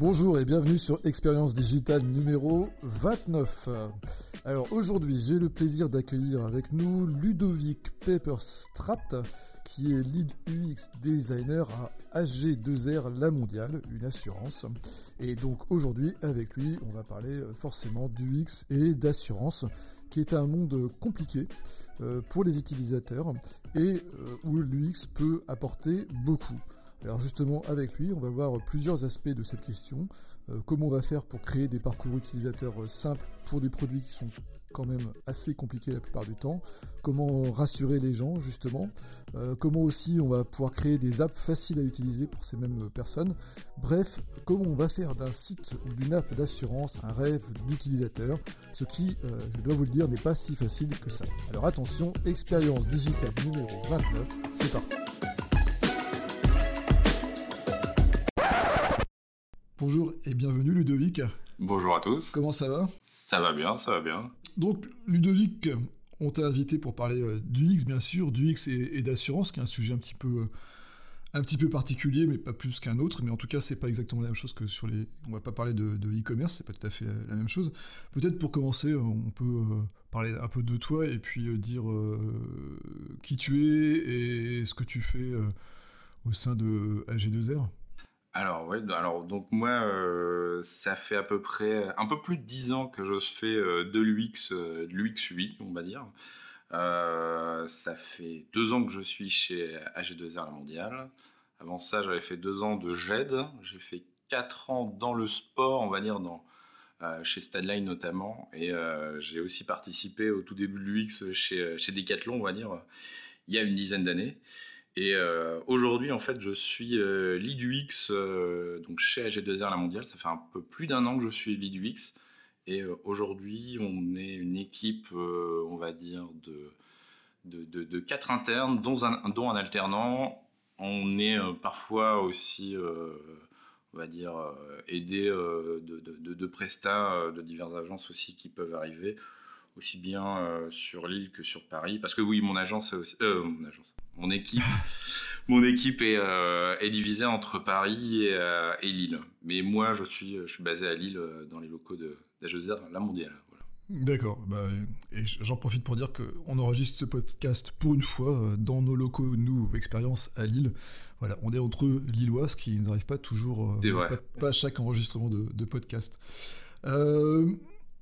Bonjour et bienvenue sur Expérience Digitale numéro 29. Alors aujourd'hui, j'ai le plaisir d'accueillir avec nous Ludovic Pepperstrat, qui est lead UX designer à AG2R La Mondiale, une assurance. Et donc aujourd'hui, avec lui, on va parler forcément d'UX et d'assurance, qui est un monde compliqué euh, pour les utilisateurs et euh, où l'UX peut apporter beaucoup. Alors justement, avec lui, on va voir plusieurs aspects de cette question. Euh, comment on va faire pour créer des parcours utilisateurs euh, simples pour des produits qui sont quand même assez compliqués la plupart du temps? Comment rassurer les gens, justement? Euh, comment aussi on va pouvoir créer des apps faciles à utiliser pour ces mêmes personnes? Bref, comment on va faire d'un site ou d'une app d'assurance un rêve d'utilisateur? Ce qui, je dois vous le dire, n'est pas si facile que ça. Alors attention, expérience digitale numéro 29, c'est parti. Bonjour et bienvenue Ludovic. Bonjour à tous. Comment ça va? Ça va bien, ça va bien. Donc Ludovic, on t'a invité pour parler euh, du X bien sûr, du X et, d'assurance, qui est un sujet un petit peu euh, un petit peu particulier, mais pas plus qu'un autre. Mais en tout cas, c'est pas exactement la même chose que sur les. On va pas parler de e-commerce, c'est pas tout à fait la, même chose. Peut-être pour commencer, euh, on peut parler un peu de toi et puis dire qui tu es et ce que tu fais au sein de AG2R. Alors ouais, alors donc moi, euh, ça fait à peu près un peu plus de 10 ans que je fais euh, de l'UX, euh, de l'UX UI, on va dire. ça fait deux ans que je suis chez AG2R La Mondiale. Avant ça, j'avais fait deux ans de GED. J'ai fait quatre ans dans le sport, on va dire, chez Stadline notamment. Et j'ai aussi participé au tout début de l'UX chez, chez Decathlon, on va dire, il y a une dizaine d'années. Et euh, aujourd'hui, en fait, je suis euh, lead UX euh, donc chez AG2R La Mondiale. Ça fait un peu plus d'un an que je suis lead UX. Et aujourd'hui, on est une équipe, on va dire, de, quatre internes, dont un, alternant. On est parfois aussi, on va dire, aidé de, prestats de diverses agences aussi qui peuvent arriver, aussi bien sur l'île que sur Paris. Parce que oui, mon agence, aussi, mon agence mon équipe, mon équipe est, euh, est, divisée entre Paris et, euh, et, Lille. Mais moi, je suis, je suis basé à Lille, euh, dans les locaux de la mondiale. D'accord. Bah, et j'en profite pour dire qu'on enregistre ce podcast pour une fois dans nos locaux, nous, expérience à Lille. Voilà, on est entre Lillois, ce qui n'arrive pas toujours, pas, à chaque enregistrement de, de podcast.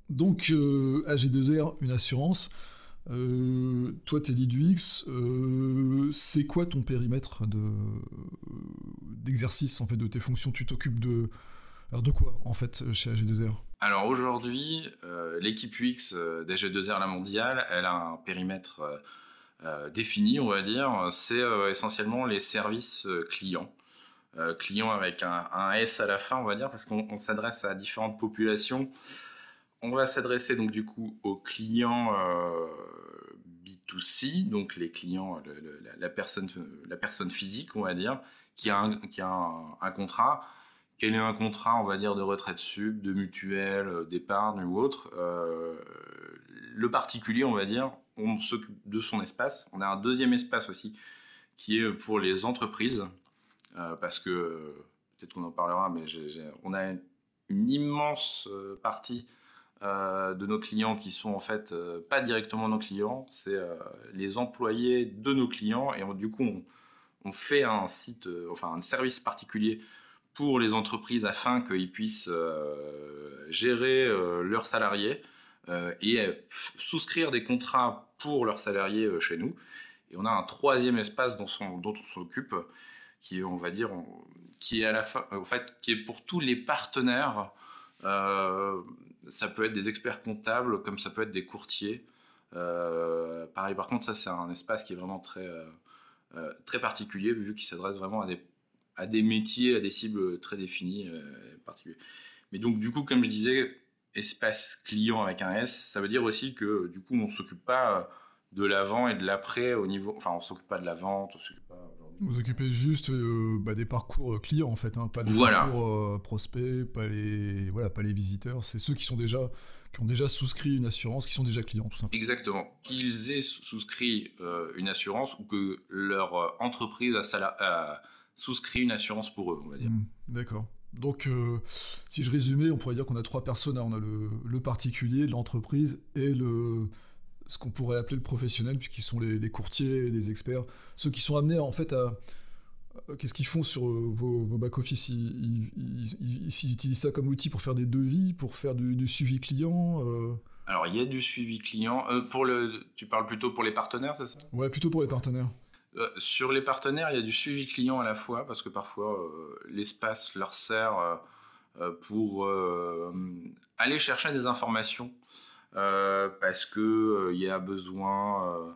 donc, AG2R, une assurance. Euh, toi, t'es lead UX. Euh, c'est quoi ton périmètre d'exercice en fait de tes fonctions? Tu t'occupes de de quoi en fait chez AG2R Alors aujourd'hui, euh, l'équipe UX d'AG2R La Mondiale, elle a un périmètre défini, on va dire. C'est essentiellement les services clients. clients avec un, S à la fin, on va dire, parce qu'on s'adresse à différentes populations. On va s'adresser donc du coup aux clients B2C, donc les clients, la, personne, la personne physique, on va dire, qui a un, qui a un, contrat. Quel est un contrat, on va dire, de retraite sub, de mutuelle, euh, d'épargne ou autre euh, Le particulier, on va dire, on s'occupe de son espace. On a un deuxième espace aussi qui est pour les entreprises, euh, parce que peut-être qu'on en parlera, mais on a une immense partie euh, de nos clients qui sont en fait euh, pas directement nos clients, c'est euh, les employés de nos clients et du coup on, fait un site, enfin un service particulier pour les entreprises afin qu'ils puissent gérer leurs salariés et souscrire des contrats pour leurs salariés chez nous. Et on a un troisième espace dont, on s'occupe qui on va dire, qui est pour tous les partenaires ça peut être des experts comptables, comme ça peut être des courtiers. Euh, pareil, par contre, ça, c'est un espace qui est vraiment très, euh, euh, très particulier, vu qu'il s'adresse vraiment à des, à des métiers, à des cibles très définies, particuliers. Mais donc, du coup, comme je disais, espace client avec un S, ça veut dire aussi que, du coup, on ne s'occupe pas de l'avant et de l'après au niveau... Enfin, on s'occupe pas de la vente, on s'occupe pas vous occupez juste euh, bah, des parcours euh, clients en fait, hein, pas des parcours euh, prospects, pas les voilà, pas les visiteurs. C'est ceux qui sont déjà qui ont déjà souscrit une assurance, qui sont déjà clients tout simplement. Exactement. Qu'ils aient souscrit une assurance ou que leur entreprise a, souscrit une assurance pour eux, on va dire. Hmm, d'accord. Donc, si je résumais, on pourrait dire qu'on a trois personnes. On a le, particulier, l'entreprise et le, ce qu'on pourrait appeler le professionnel, puisqu'ils sont les, courtiers, les experts, ceux qui sont amenés en fait à, Qu'est-ce qu'ils font sur vos, back-office? Ils, utilisent ça comme outil pour faire des devis, pour faire du, suivi client Alors, il y a du suivi client. pour le, tu parles plutôt pour les partenaires, c'est ça? Ouais, plutôt pour les partenaires. Euh, sur les partenaires, il y a du suivi client à la fois, parce que parfois euh, l'espace leur sert euh, pour aller chercher des informations, parce que il y a besoin,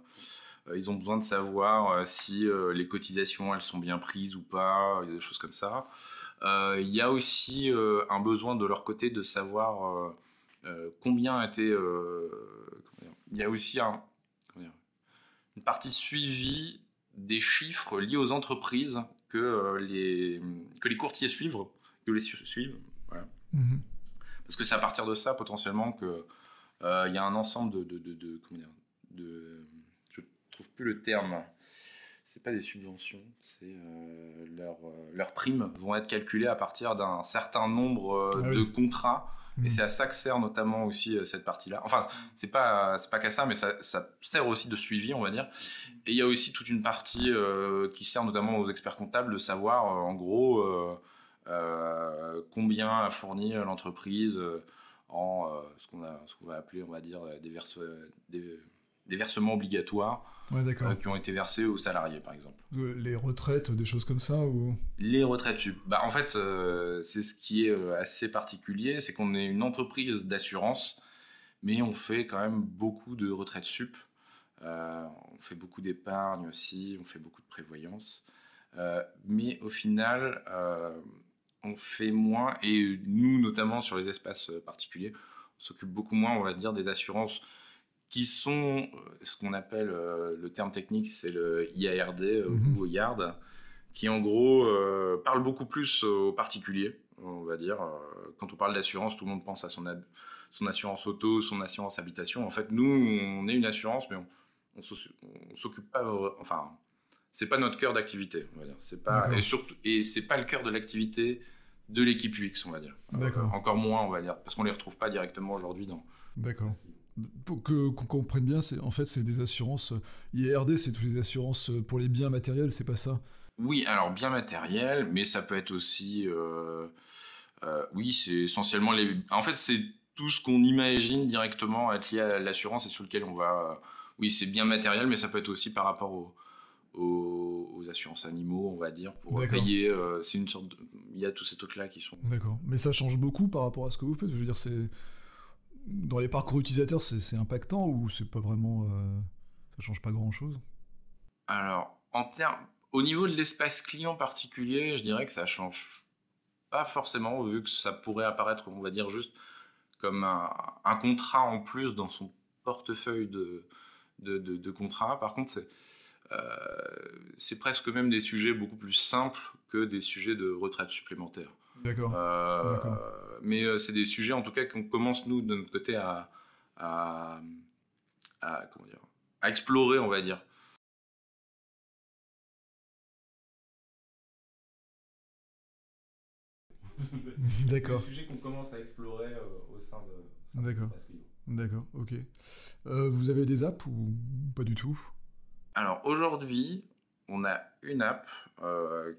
ils ont besoin de savoir si les cotisations elles sont bien prises ou pas, il y a des choses comme ça. Il y a aussi un besoin de leur côté de savoir combien a été. il y a aussi un, une partie suivie des chiffres liés aux entreprises que, euh, les, que les courtiers suivent, que les suivent. Mhm. Parce que c'est à partir de ça potentiellement que euh, il y a un ensemble de, de, de, comment dire, de je trouve plus le terme. C'est pas des subventions, c'est euh, leurs primes vont être calculées à partir d'un certain nombre ah de contrats et mm. c'est à ça que sert notamment aussi euh, cette partie-là. Enfin, c'est pas c'est pas qu'à ça, mais ça, ça, sert aussi de suivi, on va dire. Et il y a aussi toute une partie euh, qui sert notamment aux experts comptables de savoir, euh, en gros, combien a fourni l'entreprise en ce qu'on a ce qu'on va appeler, on va dire, des, verse, des, des versements obligatoires euh, qui ont été versés aux salariés, par exemple. Les retraites, des choses comme ça ou... Les retraites Bah, en fait, euh, c'est ce qui est euh, assez particulier, c'est qu'on est une entreprise d'assurance, mais on fait quand même beaucoup de retraites sup. on fait beaucoup d'épargne aussi, on fait beaucoup de prévoyance. mais au final, on fait moins, et nous notamment sur les espaces particuliers, on s'occupe beaucoup moins, on va dire, des assurances qui sont euh, ce qu'on appelle, euh, le terme technique, c'est le IARD euh, mhm. ou YARD, qui en gros parle beaucoup plus aux particuliers, on va dire. Quand on parle d'assurance, tout le monde pense à son, son assurance auto, son assurance habitation. En fait, nous, on est une assurance, mais on, on s'occupe pas, enfin, c'est pas notre cœur d'activité, on va dire. C'est pas, et surtout, et c'est pas le cœur de l'activité de l'équipe UX, on va dire. encore moins, on va dire, parce qu'on les retrouve pas directement aujourd'hui dans. D'accord pour que qu'on comprenne bien, c'est en fait c'est des assurances. IRD, c'est toutes les assurances pour les biens matériels, c'est pas ça? Oui, alors biens matériels, mais ça peut être aussi, euh, euh, oui, c'est essentiellement les. En fait, c'est tout ce qu'on imagine directement être lié à l'assurance et sur lequel on va. Oui, c'est bien matériel, mais ça peut être aussi par rapport aux, aux, assurances animaux, on va dire, pour payer. Euh, c'est une sorte. Il y a tous ces trucs-là qui sont. D'accord. Mais ça change beaucoup par rapport à ce que vous faites. Je veux dire, c'est dans les parcours utilisateurs, c'est impactant ou c'est pas vraiment. Euh, ça change pas grand chose Alors, en termes. Au niveau de l'espace client particulier, je dirais que ça change pas forcément, vu que ça pourrait apparaître, on va dire, juste comme un, contrat en plus dans son portefeuille de, de, de, contrats. Par contre, c'est. Euh, presque même des sujets beaucoup plus simples que des sujets de retraite supplémentaire. D'accord. Euh, mais euh, c'est des sujets, en tout cas, qu'on commence, nous, de notre côté, à, à, comment dire, à explorer, on va dire. D'accord. C'est des sujets qu'on commence à explorer euh, au sein de. D'accord. D'accord, ok. vous avez des apps ou pas du tout? Alors aujourd'hui, on a une app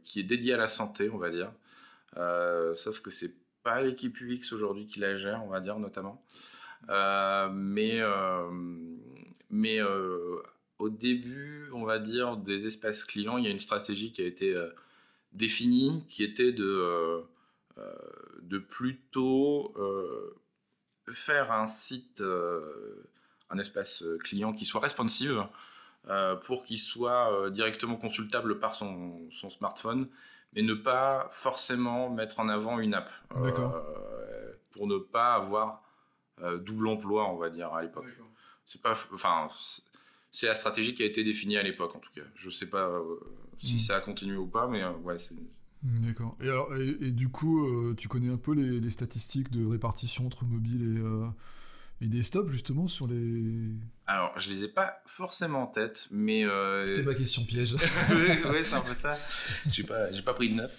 qui est dédiée à la santé, on va dire. Euh, sauf que c'est pas l'équipe UX aujourd'hui qui la gère, on va dire notamment. Euh, mais euh, mais au début, on va dire, des espaces clients, il y a une stratégie qui a été définie, qui était de, de plutôt faire un site, un espace client qui soit responsive, pour qu'il soit directement consultable par son, son smartphone mais ne pas forcément mettre en avant une app. Euh, pour ne pas avoir euh, double emploi, on va dire, à l'époque. C'est pas, enfin, c'est la stratégie qui a été définie à l'époque, en tout cas. Je sais pas euh, si hmm. ça a continué ou pas, mais ouais, c'est. D'accord. Et, alors, et, du coup, tu connais un peu les, les, statistiques de répartition entre mobile et, et desktop, justement, sur les, alors, je les ai pas forcément en tête, mais. Euh... C'était ma question piège. oui, c'est un peu ça. J'ai pas, j'ai pas pris de notes.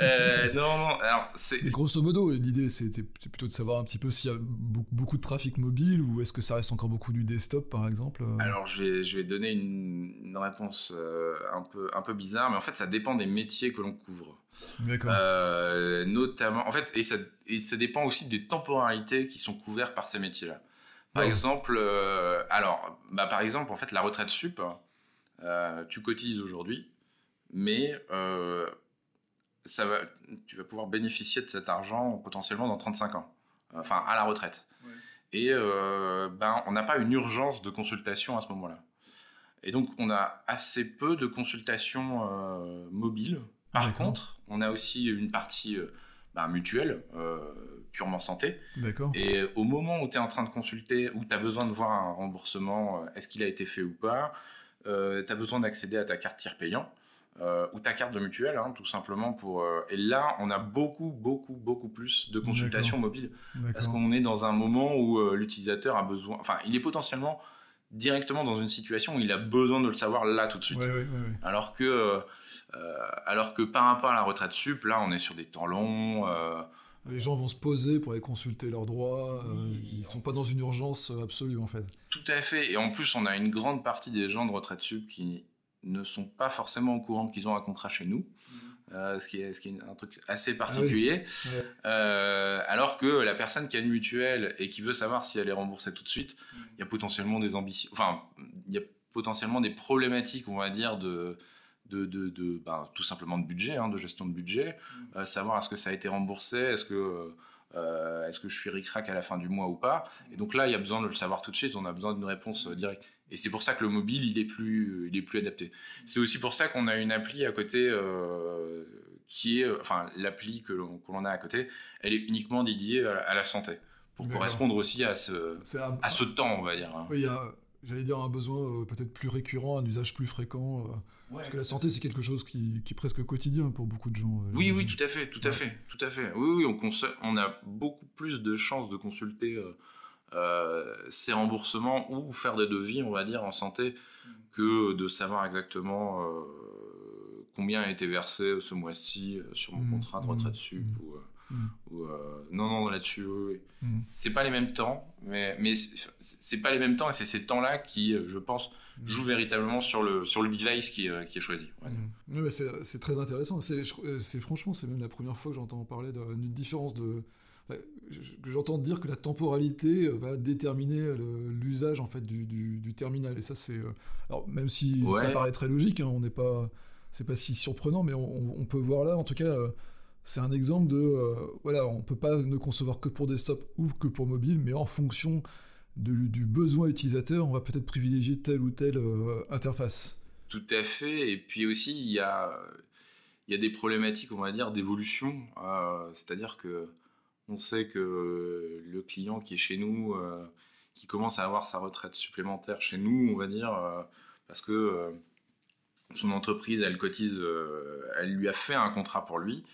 Euh, non, non. Alors, c'est. Grosso modo, l'idée c'était plutôt de savoir un petit peu s'il y a beaucoup de trafic mobile ou est-ce que ça reste encore beaucoup du desktop, par exemple. Euh alors, je vais, je vais donner une, une réponse euh, un peu, un peu bizarre, mais en fait, ça dépend des métiers que l'on couvre. D'accord. Notamment, en fait, et ça, et ça dépend aussi des temporalités qui sont couvertes par ces métiers-là. Par exemple, euh, alors, bah, par exemple, en fait, la retraite sup, euh, tu cotises aujourd'hui, mais euh, ça va, tu vas pouvoir bénéficier de cet argent potentiellement dans 35 ans, enfin à la retraite. Ouais. Et ben, on n'a pas une urgence de consultation à ce moment-là. Et donc, on a assez peu de consultations mobiles. Par contre, on a aussi une partie bah, mutuelle, purement santé. D'accord. Et au moment où tu es en train de consulter, où tu as besoin de voir un remboursement, euh, est-ce qu'il a été fait ou pas, euh, tu as besoin d'accéder à ta carte tir payant. Euh, ou ta carte de mutuelle, hein, tout simplement pour. Euh, et là, on a beaucoup, beaucoup, beaucoup plus de consultations mobiles parce qu'on est dans un moment où euh, l'utilisateur a besoin. Enfin, il est potentiellement directement dans une situation où il a besoin de le savoir là tout de suite. Ouais, ouais, ouais, alors que, euh, alors que par rapport à la retraite sup, là, on est sur des temps longs. Euh... Les gens vont se poser pour aller consulter leurs droits. Euh, ils sont pas dans une urgence absolue en fait. Tout à fait. Et en plus, on a une grande partie des gens de retraite sup qui ne sont pas forcément au courant qu'ils ont un contrat chez nous. Mmh. Euh, ce, qui est, ce qui est un truc assez particulier. Ah oui. ouais. euh, alors que la personne qui a une mutuelle et qui veut savoir si elle est remboursée tout de suite, il mmh. y a potentiellement des ambitions, enfin, il y a potentiellement des problématiques, on va dire, de, de, de, de ben, tout simplement de budget, hein, de gestion de budget, mmh. euh, savoir est-ce que ça a été remboursé, est-ce que euh, est-ce que je suis ric-rac à la fin du mois ou pas Et donc là, il y a besoin de le savoir tout de suite, on a besoin d'une réponse euh, directe. Et c'est pour ça que le mobile, il est plus, il est plus adapté. C'est aussi pour ça qu'on a une appli à côté euh, qui est, enfin, l'appli que l'on, que l'on a à côté, elle est uniquement dédiée à la, à la santé, pour D'accord. correspondre aussi à ce, à ce temps, on va dire. Oui, il y a, j'allais dire, un besoin euh, peut-être plus récurrent, un usage plus fréquent. Euh, ouais. Parce que la santé, c'est quelque chose qui, qui, est presque quotidien pour beaucoup de gens. Euh, oui, oui, tout à fait, tout à ouais. fait, tout à fait. Oui, oui, on, on a beaucoup plus de chances de consulter euh, ces remboursements ou faire des devis, on va dire, en santé, mmh. que de savoir exactement euh, combien a été versé ce mois-ci sur mon mmh. contrat de retraite sup mmh. ou, ou euh, non, non, là-dessus, oui, oui. c'est pas les mêmes temps, mais, mais c'est pas les mêmes temps et c'est ces temps-là qui, je pense, jouent véritablement sur le, sur le device qui, est, qui est choisi. Ouais. c'est très intéressant. C'est franchement, c'est même la première fois que j'entends parler d'une différence de j'entends dire que la temporalité euh, va déterminer l'usage en fait du, du, du, terminal et ça c'est euh, alors même si ouais. ça paraît très logique hein, on n'est pas c'est pas si surprenant mais on, on, peut voir là en tout cas euh, c'est un exemple de euh, voilà on peut pas ne concevoir que pour desktop ou que pour mobile mais en fonction de, du besoin utilisateur on va peut-être privilégier telle ou telle euh, interface. Tout à fait. Et puis aussi il y a y a des problématiques on va dire d'évolution. C'est-à-dire que on sait que le client qui est chez nous, euh, qui commence à avoir sa retraite supplémentaire chez nous, on va dire, euh, parce que euh, son entreprise, elle cotise, euh, elle lui a fait un contrat pour lui,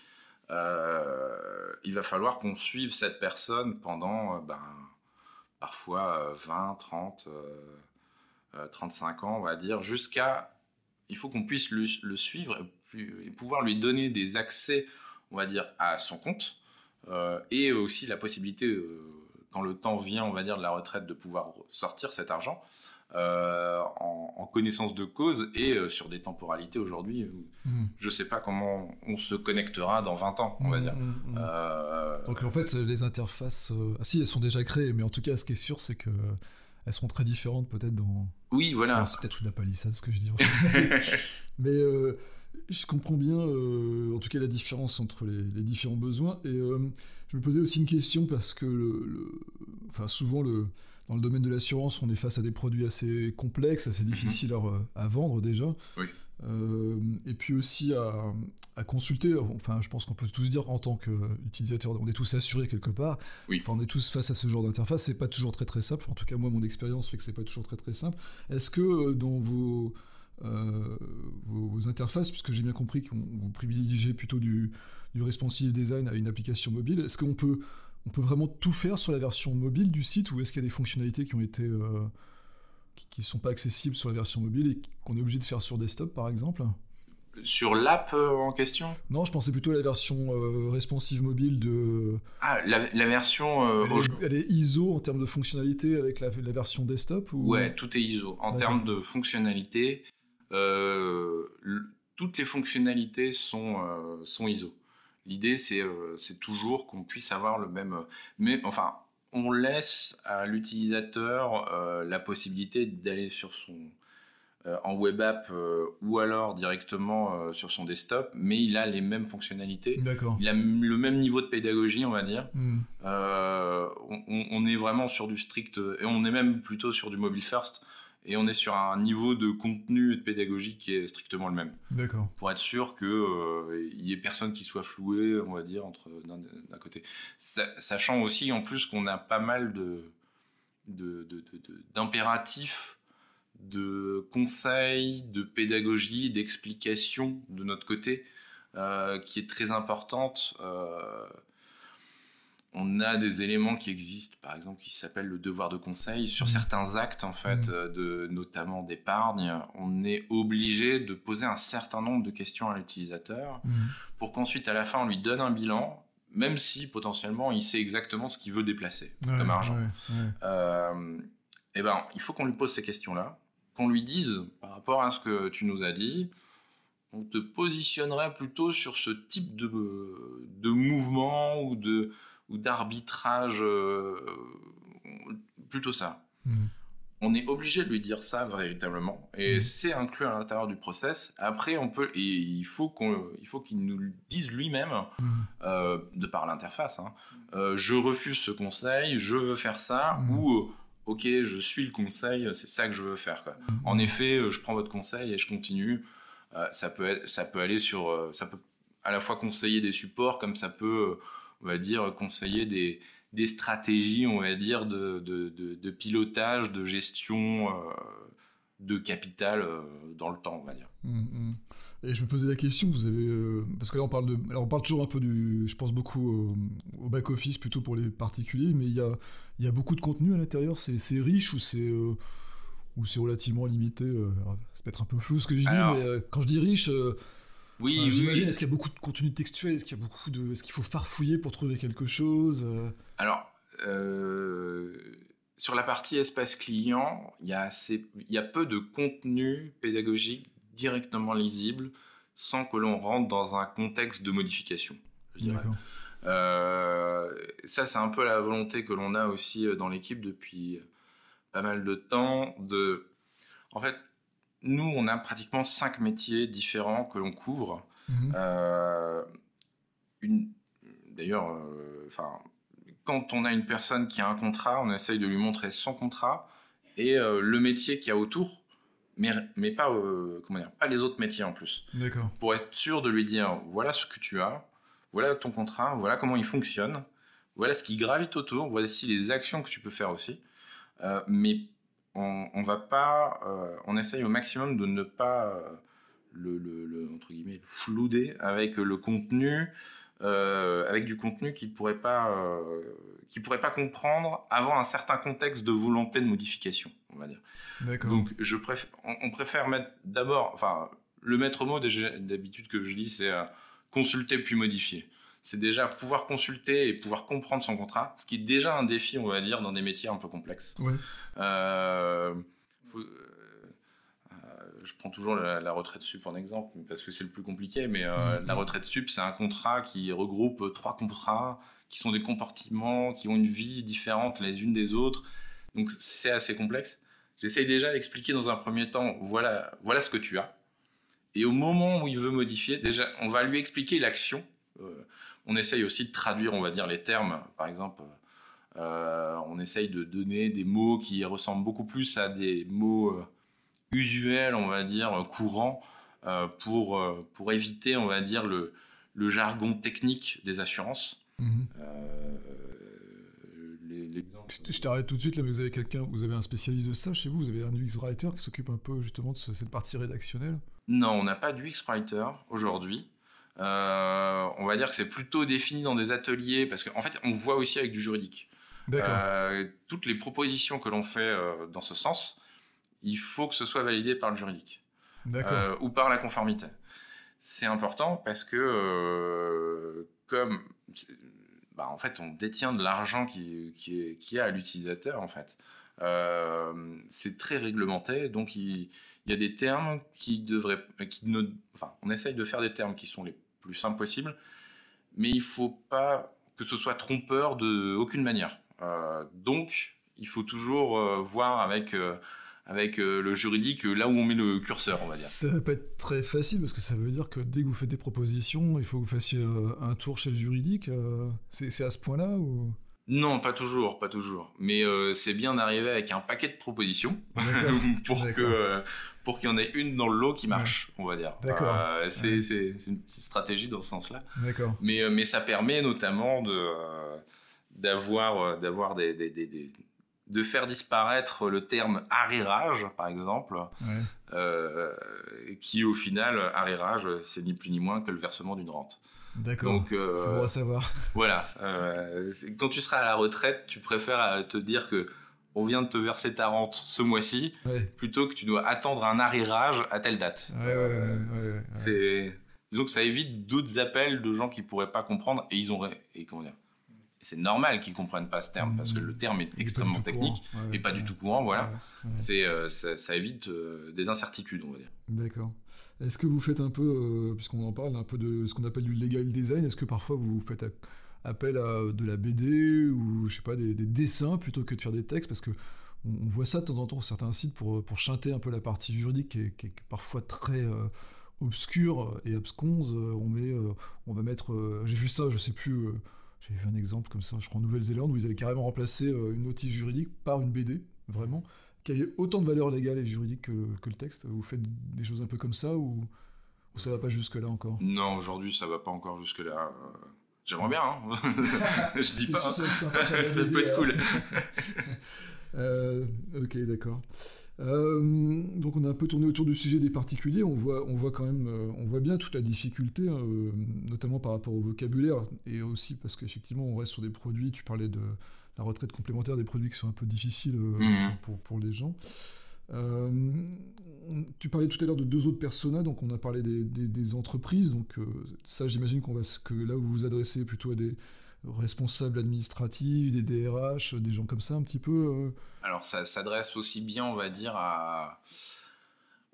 euh, il va falloir qu'on suive cette personne pendant ben, parfois 20, 30, 35 ans, on va dire, jusqu'à... Il faut qu'on puisse le, suivre et pouvoir lui donner des accès, on va dire, à son compte euh, et aussi la possibilité, euh, quand le temps vient, on va dire, de la retraite, de pouvoir sortir cet argent. Euh, en, en, connaissance de cause et euh, sur des temporalités aujourd'hui. Mmh. Je ne sais pas comment on se connectera dans 20 ans, on va dire. Mmh, mmh. Euh... Donc en fait, les interfaces, ah, si elles sont déjà créées, mais en tout cas, ce qui est sûr, c'est que elles seront très différentes peut-être dans. Oui, voilà. c'est peut-être une la palissade ce que je dis. En fait. mais je comprends bien, en tout cas, la différence entre les, les différents besoins. Et je me posais aussi une question parce que, le, le, enfin, souvent, le, dans le domaine de l'assurance, on est face à des produits assez complexes, assez difficiles à, à vendre déjà. Oui. Euh, et puis aussi à, à, consulter. Enfin, je pense qu'on peut tous dire en tant qu'utilisateur, on est tous assurés quelque part. Oui. Enfin, on est tous face à ce genre d'interface. C'est pas toujours très très simple. En tout cas, moi, mon expérience fait que c'est pas toujours très très simple. Est-ce que euh, dans vos euh, vos, vos, interfaces, puisque j'ai bien compris que vous privilégiez plutôt du, du, responsive design à une application mobile. Est-ce qu'on peut, on peut vraiment tout faire sur la version mobile du site ou est-ce qu'il y a des fonctionnalités qui ont été, euh, qui ne sont pas accessibles sur la version mobile et qu'on est obligé de faire sur desktop, par exemple? Sur l'app euh, en question? Non, je pensais plutôt à la version euh, responsive mobile de. Ah, la, version. Euh, elle, est, ISO en termes de fonctionnalité avec la, version desktop ou... Ouais, tout est ISO. En termes de fonctionnalité, toutes les fonctionnalités sont, sont ISO. L'idée, c'est toujours qu'on puisse avoir le même. Mais enfin, on laisse à l'utilisateur la possibilité d'aller sur son euh, en web app euh, ou alors directement euh, sur son desktop, mais il a les mêmes fonctionnalités. Il a le même niveau de pédagogie, on va dire. Hmm. On, est vraiment sur du strict, et on est même plutôt sur du mobile first, et on est sur un niveau de contenu et de pédagogie qui est strictement le même. D'accord. Pour être sûr qu'il il y ait personne qui soit floué, on va dire, entre d'un côté. sachant aussi en plus qu'on a pas mal de d'impératifs de conseils, de pédagogie, d'explication de notre côté, euh, qui est très importante. Euh, on a des éléments qui existent, par exemple, qui s'appellent le devoir de conseil. Sur mmh. certains actes, en fait, mmh. euh, de, notamment d'épargne, on est obligé de poser un certain nombre de questions à l'utilisateur mmh. pour qu'ensuite, à la fin, on lui donne un bilan, même si potentiellement, il sait exactement ce qu'il veut déplacer comme argent. eh ben, il faut qu'on lui pose ces questions-là qu'on lui dise par rapport à ce que tu nous as dit, on te positionnerait plutôt sur ce type de, de mouvement ou de ou d'arbitrage, euh, plutôt ça. Hmm. On est obligé de lui dire ça véritablement, et hmm. c'est inclus à l'intérieur du process. Après, on peut et il faut qu'on, il faut qu'il nous le dise lui-même, hmm. euh, de par l'interface. Hein. Euh, je refuse ce conseil, je veux faire ça, ou ok, je suis le conseil, c'est ça que je veux faire. En effet, je prends votre conseil et je continue. Euh, ça, peut ça peut aller sur. Ça peut à la fois conseiller des supports, comme ça peut, on va dire, conseiller des, des stratégies, on va dire, de, de, de, pilotage, de gestion de capital dans le temps, on va dire. Mmh, mmh. Et je me posais la question, vous avez euh, parce que là on parle de, alors on parle toujours un peu du, je pense beaucoup au, back office plutôt pour les particuliers, mais il y a, il y a beaucoup de contenu à l'intérieur. C'est riche ou c'est euh, ou c'est relativement limité. Euh, c'est peut-être un peu flou ce que je dis, mais quand je dis riche. Oui, j'imagine. Est-ce qu'il y a beaucoup de contenu textuel? Est-ce qu'il y a beaucoup de, est-ce qu'il faut farfouiller pour trouver quelque chose Alors, sur la partie espace client, il y a assez, il y a peu de contenu pédagogique directement lisible sans que l'on rentre dans un contexte de modification. Euh, ça, c'est un peu la volonté que l'on a aussi euh, dans l'équipe depuis pas mal de temps. De... En fait, nous, on a pratiquement cinq métiers différents que l'on couvre. Mhm. Euh, une... D'ailleurs, enfin, quand on a une personne qui a un contrat, on essaye de lui montrer son contrat et le métier qu'il y a autour mais, mais pas, euh, comment dire, pas les autres métiers en plus. D'accord. Pour être sûr de lui dire voilà ce que tu as, voilà ton contrat, voilà comment il fonctionne, voilà ce qui gravite autour, voici les actions que tu peux faire aussi. Euh, mais on, on, va pas, euh, on essaye au maximum de ne pas le, le, entre guillemets, flouder avec le contenu, avec du contenu qu'il pourrait pas, qui pourrait pas comprendre avant un certain contexte de volonté de modification, on va dire. Donc, je préfère, on, préfère mettre d'abord, enfin, le maître mot d'habitude que je dis, c'est euh, consulter puis modifier. C'est déjà pouvoir consulter et pouvoir comprendre son contrat, ce qui est déjà un défi, on va dire, dans des métiers un peu complexes. Euh, euh, je prends toujours la, retraite sup en exemple, parce que c'est le plus compliqué, mais mm-hmm. la retraite sup, c'est un contrat qui regroupe trois contrats, qui sont des comportements, qui ont une vie différente les unes des autres. Donc c'est assez complexe. J'essaye déjà d'expliquer dans un premier temps, voilà, voilà ce que tu as. Et au moment où il veut modifier, déjà, on va lui expliquer l'action. Euh, on essaye aussi de traduire, on va dire, les termes. Par exemple, euh, on essaye de donner des mots qui ressemblent beaucoup plus à des mots euh, usuels, on va dire, courants, pour, pour éviter, on va dire, le, le jargon technique des assurances. Mmh. Je t'arrête tout de suite là, mais vous avez quelqu'un, vous avez un spécialiste de ça chez vous, vous avez un UX writer qui s'occupe un peu justement de cette partie rédactionnelle? Non, on n'a pas d'UX writer aujourd'hui. Euh, on va dire que c'est plutôt défini dans des ateliers parce qu'en fait, on voit aussi avec du juridique. Euh, toutes les propositions que l'on fait euh, dans ce sens, il faut que ce soit validé par le juridique ou par la conformité. C'est important parce que comme bah, en fait on détient de l'argent qui, qui, est, qui est à l'utilisateur en fait. Euh, c'est très réglementé donc il, il y a des termes qui devraient qui ne enfin on essaye de faire des termes qui sont les plus simples possibles mais il faut pas que ce soit trompeur de aucune manière. Euh, donc il faut toujours euh, voir avec euh, avec le juridique là où on met le curseur, on va dire. Ça va pas être très facile parce que ça veut dire que dès que vous faites des propositions, il faut que vous fassiez un tour chez le juridique. c'est c'est à ce point-là ou? Non, pas toujours, pas toujours. Mais euh, c'est bien d'arriver avec un paquet de propositions pour que euh, pour qu'il y en ait une dans le lot qui marche, on va dire. D'accord. Euh, c'est Ouais. une petite stratégie dans ce sens-là. D'accord. Mais, euh, mais ça permet notamment de d'avoir d'avoir des, des- des- des- de faire disparaître le terme arrérage, par exemple, Ouais. qui au final, arrérage, c'est ni plus ni moins que le versement d'une rente. D'accord. Donc euh, C'est bon à savoir. voilà, euh, quand tu seras à la retraite, tu préfères euh, te dire que on vient de te verser ta rente ce mois-ci, Ouais. plutôt que tu dois attendre un arrérage à telle date. Ouais, ouais. C'est disons que ça évite d'autres appels de gens qui pourraient pas comprendre et ils ont et comment dire. C'est normal qu'ils comprennent pas ce terme parce que le terme est Il extrêmement technique et pas du tout courant. Voilà, c'est euh, ça, ça évite des incertitudes, on va dire. D'accord. Est-ce que vous faites un peu, euh, puisqu'on en parle, un peu de ce qu'on appelle du legal design, est-ce que parfois vous faites appel à de la BD ou je sais pas des, des dessins plutôt que de faire des textes? Parce que on, voit ça de temps en temps sur certains sites pour, pour chanter un peu la partie juridique qui est, parfois très euh, obscure et absconse. Euh, On euh, va mettre, euh, j'ai vu ça, je sais plus. euh, j'ai vu un exemple comme ça, je crois en Nouvelle-Zélande, où ils avaient carrément remplacé euh, une notice juridique par une BD, vraiment, qui avait autant de valeur légale et juridique que, que le texte. Vous faites des choses un peu comme ça ou, ou ça va pas jusque-là encore? Non, aujourd'hui ça va pas encore jusque là. J'aimerais bien. Hein Je dis pas. sûr, ça sympa, peut être cool. Euh, ok, d'accord. Euh, donc on a un peu tourné autour du sujet des particuliers. On voit, on voit quand même, euh, on voit bien toute la difficulté, hein, euh, notamment par rapport au vocabulaire et aussi parce qu'effectivement on reste sur des produits. Tu parlais de la retraite complémentaire, des produits qui sont un peu difficiles euh, Mhm. pour, pour, pour les gens. Euh, tu parlais tout à l'heure de deux autres personas, donc on a parlé des, des- des entreprises. Donc euh, ça, j'imagine qu'on va que là où vous vous adressez plutôt à des responsables administratifs, des DRH, des gens comme ça un petit peu. euh, Alors ça s'adresse aussi bien, on va dire, à...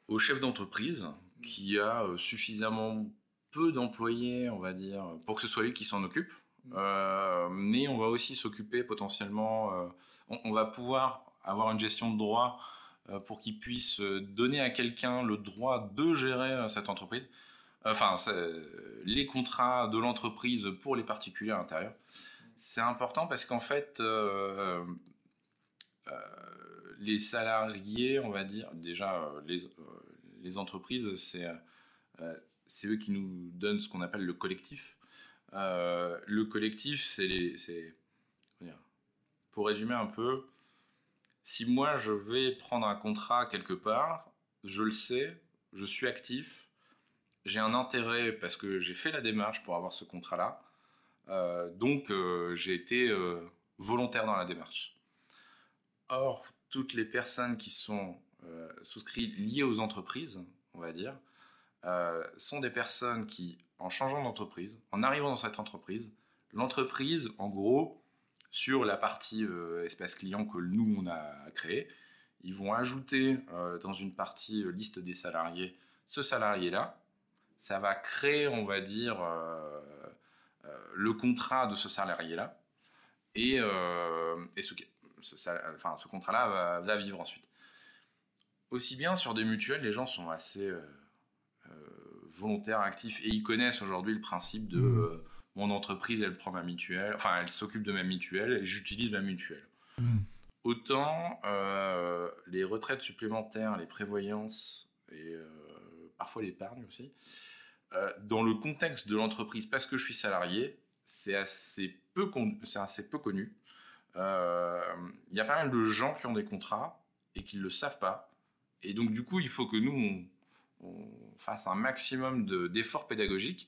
au chef d'entreprise qui a suffisamment peu d'employés, on va dire, pour que ce soit lui qui s'en occupe. Euh, mais on va aussi s'occuper potentiellement, euh, on, va pouvoir avoir une gestion de droit euh, pour qu'il puisse donner à quelqu'un le droit de gérer cette entreprise. Enfin, les contrats de l'entreprise pour les particuliers à l'intérieur. C'est important parce qu'en fait, les salariés, on va dire, déjà, les, les entreprises, c'est eux qui nous donnent ce qu'on appelle le collectif. Euh, le collectif, c'est Pour résumer un peu, si moi je vais prendre un contrat quelque part, je le sais, je suis actif, j'ai un intérêt parce que j'ai fait la démarche pour avoir ce contrat-là, euh, donc euh, j'ai été volontaire dans la démarche. Or, toutes les personnes qui sont souscrites liées aux entreprises, on va dire, euh, sont des personnes qui, en changeant d'entreprise, en arrivant dans cette entreprise, l'entreprise, en gros, sur la partie euh, espace client que nous, on a créé, ils vont ajouter euh, dans une partie liste des salariés ce salarié-là. Ça va créer, on va dire, le contrat de ce salarié-là. Et, ce, contrat-là va, vivre ensuite. Aussi bien sur des mutuelles, les gens sont assez volontaires, actifs, et ils connaissent aujourd'hui le principe de Mhm. euh, mon entreprise, elle prend ma mutuelle, enfin, elle s'occupe de ma mutuelle, et j'utilise ma mutuelle. Mhm. Autant euh, les retraites supplémentaires, les prévoyances et euh, parfois l'épargne aussi, euh, dans le contexte de l'entreprise, parce que je suis salarié, c'est assez peu, c'est assez peu connu. Il y a pas mal de gens qui ont des contrats et qui ne le savent pas. Et donc, du coup, il faut que nous, on, on fasse un maximum de- d'efforts pédagogiques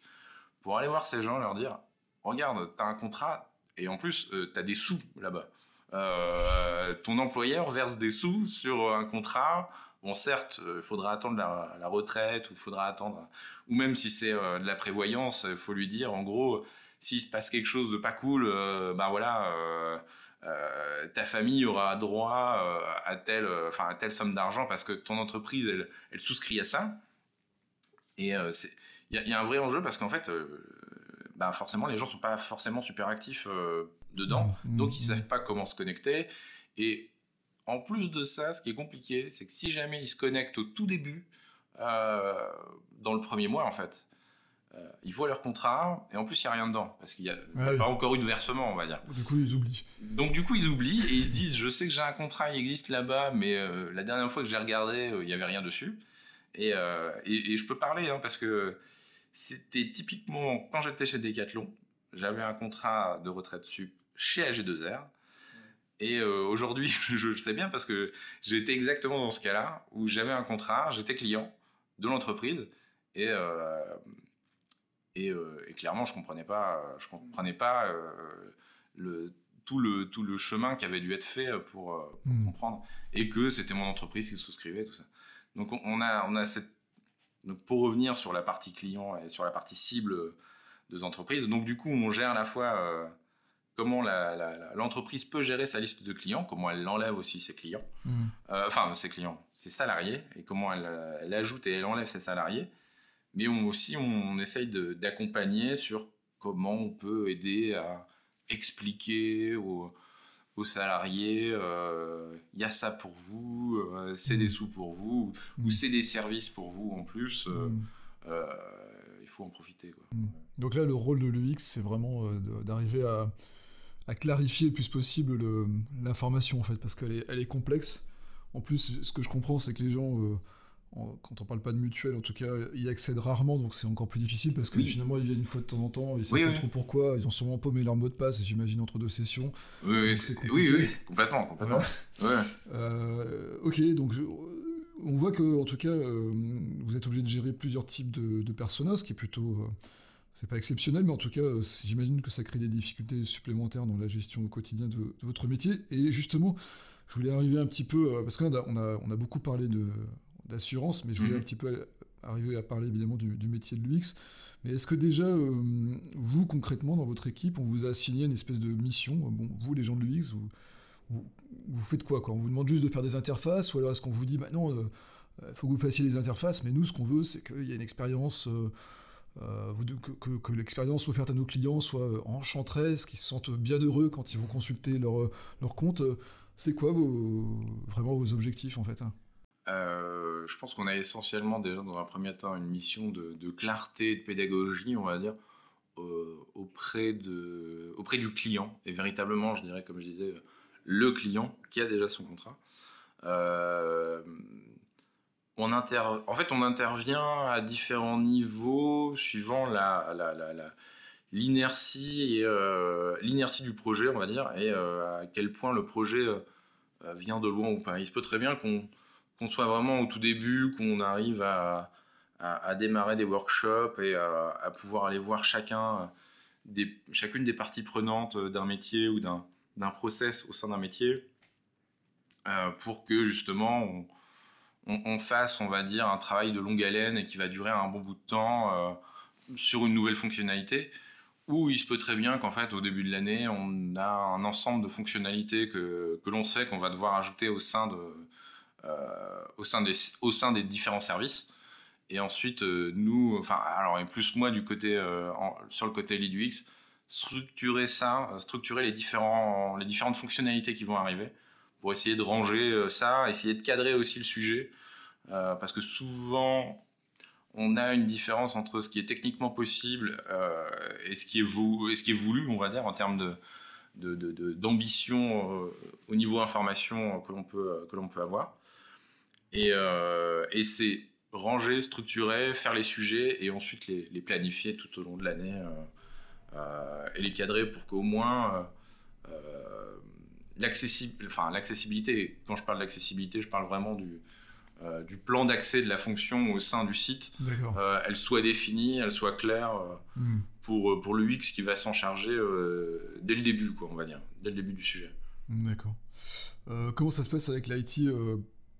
pour aller voir ces gens, leur dire Regarde, tu as un contrat et en plus, tu as des sous là-bas. Euh, ton employeur verse des sous sur un contrat Bon, certes, il faudra attendre la, retraite, ou faudra attendre, ou même si c'est de la prévoyance, il faut lui dire, en gros, s'il se passe quelque chose de pas cool, ben voilà, ta famille aura droit à telle, à telle somme d'argent parce que ton entreprise, elle souscrit à ça. Et il y, y, a un vrai enjeu parce qu'en fait, bah forcément les gens sont pas forcément super actifs euh, dedans, mmh, donc ils mmh. savent pas comment se connecter. Et en plus de ça, ce qui est compliqué, c'est que si jamais ils se connectent au tout début, euh, dans le premier mois en fait, euh, ils voient leur contrat et en plus il n'y a rien dedans parce qu'il n'y a, pas encore eu de versement on va dire. Du coup ils oublient. Donc du coup ils oublient et ils se disent je sais que j'ai un contrat il existe là-bas mais la dernière fois que j'ai regardé il n'y avait rien dessus et, et, je peux parler hein, parce que c'était typiquement quand j'étais chez Decathlon, j'avais un contrat de retraite sup chez AG2R. Et euh, aujourd'hui, je le sais bien parce que j'étais exactement dans ce cas-là où j'avais un contrat, j'étais client de l'entreprise et, euh, euh, et, clairement, je comprenais pas, je comprenais pas le, tout, le, tout le chemin qui avait dû être fait pour, hmm. comprendre et que c'était mon entreprise qui souscrivait, tout ça. Donc on a, on a cette donc pour revenir sur la partie client et sur la partie cible des entreprises, donc du coup on gère à la fois euh, comment l'entreprise peut gérer sa liste de clients, comment elle enlève aussi ses clients, mmh. euh, enfin ses clients, ses salariés, et comment elle, ajoute et elle enlève ses salariés. Mais on, aussi on, essaye d'accompagner sur comment on peut aider à expliquer aux, aux salariés, euh, il y a ça pour vous, euh, c'est des mm. sous pour vous, ou mm. c'est des services pour vous en plus. Euh, mm. il faut en profiter. Donc là, le rôle de l'UX, c'est vraiment d'arriver à, à, clarifier le plus possible l'information, en fait, parce qu'elle est, elle est complexe. En plus, ce que je comprends, c'est que les gens quand on parle pas de mutuelle, en tout cas, ils accèdent rarement, donc c'est encore plus difficile parce que finalement ils viennent une fois de temps en temps, ils savent pas trop pourquoi, ils ont sûrement paumé leur mot de passe, j'imagine, entre deux sessions. Oui, oui, oui, complètement, complètement. Euh, ok, donc on voit que, en tout cas, euh, vous êtes obligé de gérer plusieurs types de, de personas, ce qui est plutôt. Euh, c'est pas exceptionnel, mais en tout cas, j'imagine que ça crée des difficultés supplémentaires dans la gestion au quotidien de, de votre métier. Et justement, je voulais arriver un petit peu, parce qu'on a, on a, on a beaucoup parlé de d'assurance, mais je voulais mhm. un petit peu arriver à parler évidemment du, métier de l'UX. Mais est-ce que déjà, euh, vous, concrètement, dans votre équipe, on vous a assigné une espèce de mission Bon, vous, les gens de l'UX, vous, vous, faites quoi, quoi? On vous demande juste de faire des interfaces Ou alors est-ce qu'on vous dit, bah non, il euh, faut que vous fassiez des interfaces, mais nous, ce qu'on veut, c'est qu'il y ait une expérience... Euh, que, que, l'expérience offerte à nos clients soit enchanteresse, qu'ils se sentent bien heureux quand ils vont consulter leur, leur compte. C'est quoi vos, vraiment vos objectifs en fait hein? Euh, je pense qu'on a essentiellement déjà dans un premier temps une mission de, clarté et de pédagogie, on va dire, euh, auprès, de, auprès du client. Et véritablement, je dirais, comme je disais, le client qui a déjà son contrat. Euh, on inter... En fait, on intervient à différents niveaux suivant la, l'inertie l'inertie du projet, on va dire, et à quel point le projet vient de loin ou pas. Il se peut très bien qu'on qu'on soit vraiment au tout début, qu'on arrive à, démarrer des workshops et à, pouvoir aller voir chacun des, chacune des parties prenantes d'un métier ou d'un, process au sein d'un métier euh, pour que justement on, fasse, on va dire, un travail de longue haleine et qui va durer un bon bout de temps euh, sur une nouvelle fonctionnalité. Ou il se peut très bien qu'en fait, au début de l'année, on a un ensemble de fonctionnalités que, l'on sait qu'on va devoir ajouter au sein de, euh, au, sein des, au sein des différents services. Et ensuite, euh, nous, enfin, alors, et plus moi du côté, euh, sur le côté lead structurer ça, structurer les, différents, les différentes fonctionnalités qui vont arriver pour essayer de ranger ça, essayer de cadrer aussi le sujet. parce que souvent, on a une différence entre ce qui est techniquement possible et, ce qui est voulu, on va dire, en termes de, d'ambition de, au niveau information que l'on peut, peut avoir. Euh, et, c'est ranger, structurer, faire les sujets et ensuite les, planifier tout au long de l'année euh, euh, et les cadrer pour qu'au moins l'accessibilité, quand je parle d'accessibilité, je parle vraiment du, du plan d'accès de la fonction au sein du site, elle soit définie, elle soit claire hmm. pour, pour l'UX qui va s'en charger dès le début, quoi, on va dire, dès le début du sujet. D'accord. comment ça se passe avec l'IT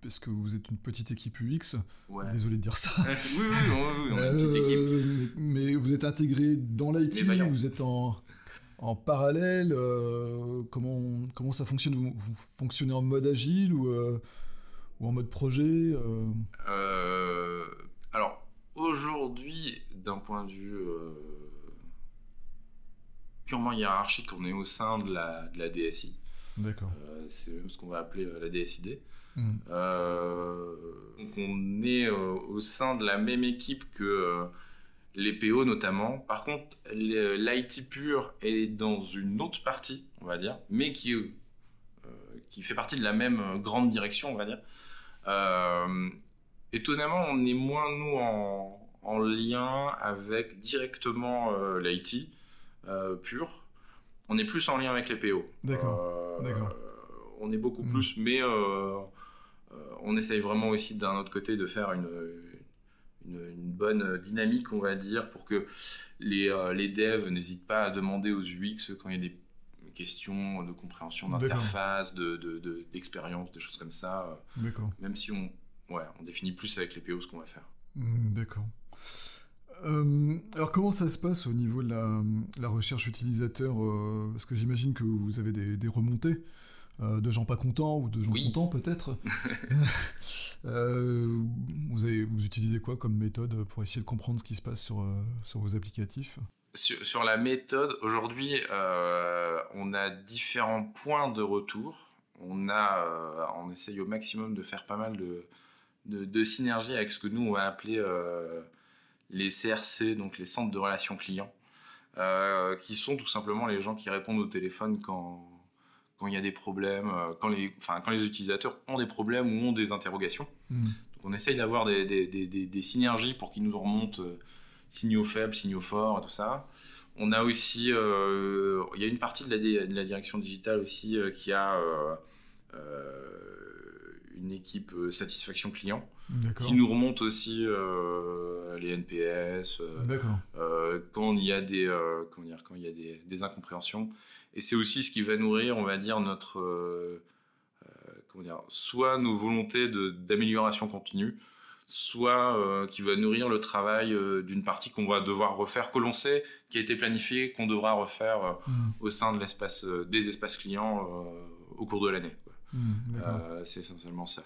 parce que vous êtes une petite équipe UX. Ouais. Désolé de dire ça. oui, oui, oui, oui, on est une petite équipe. Euh, mais, mais vous êtes intégré dans l'IT, vous êtes en, en parallèle. euh, comment, comment ça fonctionne? Vous, vous fonctionnez en mode agile ou, euh, ou en mode projet euh, Euh, alors, aujourd'hui, d'un point de vue euh, purement hiérarchique, on est au sein de la, de la DSI. D'accord. Euh, c'est même ce qu'on va appeler euh, la DSID. Hmm. Euh, donc on est euh, au sein de la même équipe que euh, les PO notamment. Par contre, l'IT pur est dans une autre partie, on va dire, mais qui, euh, qui fait partie de la même grande direction, on va dire. Euh, étonnamment, on est moins, nous, en, en lien avec directement euh, l'IT pur. On est plus en lien avec les PO. D'accord. On est beaucoup Mhm. plus, mais on essaye vraiment aussi d'un autre côté de faire une, une, une bonne dynamique, on va dire, pour que les, euh, les devs n'hésitent pas à demander aux UX quand il y a des questions de compréhension d'interface, de, de- de- d'expérience, des choses comme ça, euh, D'accord. même si on, ouais, on définit plus avec les PO ce qu'on va faire. Hmm, D'accord. Euh, alors comment ça se passe au niveau de la, la recherche utilisateur Parce que j'imagine que vous avez des, des remontées euh, de gens pas contents ou de gens Oui. contents peut-être. Euh, vous, avez, vous utilisez quoi comme méthode pour essayer de comprendre ce qui se passe sur, euh, sur vos applicatifs? Sur, sur la méthode, aujourd'hui, euh, on a différents points de retour. On, a, euh, on essaye au maximum de faire pas mal de, de, de synergie avec ce que nous, on va appeler euh, les CRC, donc les centres de relations clients, euh, qui sont tout simplement les gens qui répondent au téléphone quand quand il y a des problèmes, euh, quand les, enfin, quand les utilisateurs ont des problèmes ou ont des interrogations. Donc on essaye d'avoir des, des, des, des- des synergies pour qu'ils nous remontent euh, signaux faibles, signaux forts, tout ça. On a aussi, euh, il y a une partie de la, di- de la direction digitale aussi euh, qui a une équipe satisfaction client qui nous remonte aussi les NPS, quand il y a des, comment dire, quand il y a des incompréhensions. Et c'est aussi ce qui va nourrir, on va dire, notre, euh, euh, comment dire, soit nos volontés d'amélioration continue, soit euh, qui va nourrir le travail euh, d'une partie qu'on va devoir refaire, que l'on sait, qui a été planifiée, qu'on devra refaire euh, Hmm. au sein de l'espace, des espaces clients au cours de l'année. Euh, c'est essentiellement ça.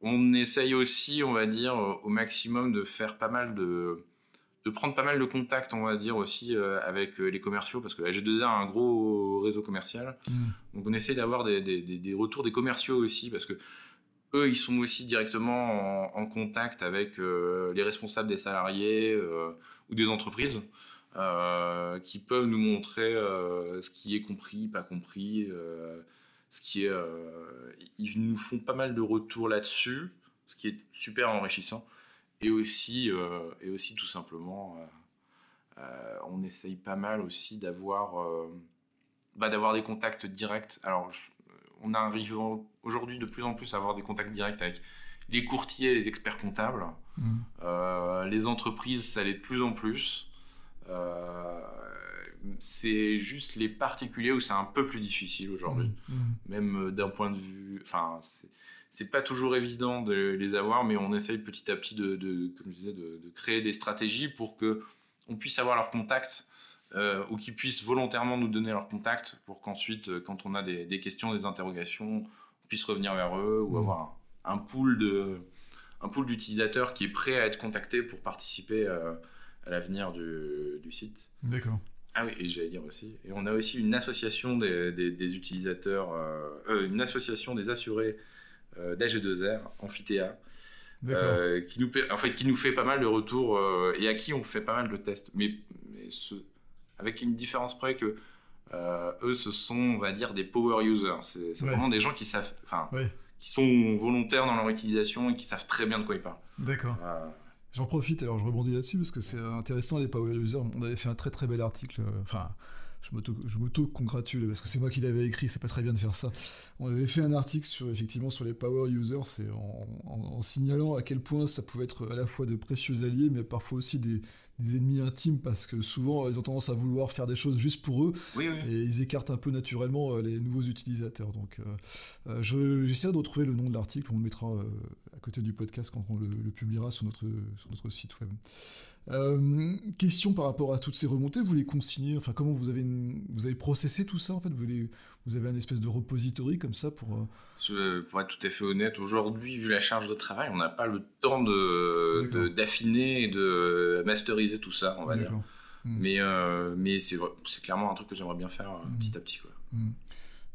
On essaye aussi, on va dire, au maximum de faire pas mal de, de prendre pas mal de contacts, on va dire aussi euh, avec euh, les commerciaux, parce que la G2R a un gros réseau commercial. Hmm. Donc on essaie d'avoir des, des- des- des retours des commerciaux aussi, parce que eux, ils sont aussi directement en, en contact avec euh, les responsables des salariés euh, ou des entreprises, qui peuvent nous montrer ce qui est compris, pas compris, ce qui est. ils nous font pas mal de retours là-dessus, ce qui est super enrichissant, et aussi, euh, et aussi tout simplement, euh, euh, on essaye pas mal aussi d'avoir. bah, d'avoir des contacts directs. Alors, je- on arrive aujourd'hui de plus en plus à avoir des contacts directs avec les courtiers, les experts comptables. Euh, les entreprises, ça l'est de plus en plus. Euh, c'est juste les particuliers où c'est un peu plus difficile aujourd'hui, Hmm. même euh, d'un point de vue. Enfin, c'est- pas toujours évident de les avoir, mais on essaye petit à petit de, de- comme je disais, de, de créer des stratégies pour que on puisse avoir leurs contacts euh, ou qu'ils puissent volontairement nous donner leurs contacts pour qu'ensuite, euh, quand on a des, des questions, des interrogations, on puisse revenir vers eux ou Mhm. avoir un, un pool de un pool d'utilisateurs qui est prêt à être contacté pour participer euh, à l'avenir du, du site. D'accord. Ah oui, et j'allais dire aussi. Et on a aussi une association des, des- des utilisateurs, euh, une association des assurés d'AG2R, Amphithéa, euh, qui, nous, en fait, qui nous fait pas mal de retours euh, et à qui on fait pas mal de tests. Mais, mais ce- avec une différence près que euh, eux, ce sont, on va dire, des power users. C'est Ouais. vraiment des gens qui savent, enfin, Ouais. qui sont volontaires dans leur utilisation et qui savent très bien de quoi ils parlent. D'accord. Euh, J'en profite, alors je rebondis là-dessus parce que c'est intéressant les power users. On avait fait un très très bel article, euh, enfin, je m'auto-congratule parce que c'est moi qui l'avais écrit, c'est pas très bien de faire ça. On avait fait un article sur, effectivement sur les power users, c'est en, en- en signalant à quel point ça pouvait être à la fois de précieux alliés, mais parfois aussi des, ennemis intimes parce que souvent ils ont tendance à vouloir faire des choses juste pour eux Oui, oui. et ils écartent un peu naturellement euh, les nouveaux utilisateurs. Donc euh, euh, je- j'essaierai de retrouver le nom de l'article, on le mettra euh, côté du podcast quand on le, le publiera sur notre, sur notre site web. Euh, question par rapport à toutes ces remontées, vous les consignez, enfin comment vous avez, une- vous avez processé tout ça en fait? Vous, les- vous avez un espèce de repository comme ça pour... euh, Pour être tout à fait honnête, aujourd'hui, vu la charge de travail, on n'a pas le temps de d'affiner et de masteriser tout ça, on va dire. D'accord. Mm. Mais, euh, mais c'est c'est clairement un truc que j'aimerais bien faire Mhm. petit à petit. Quoi. Mm.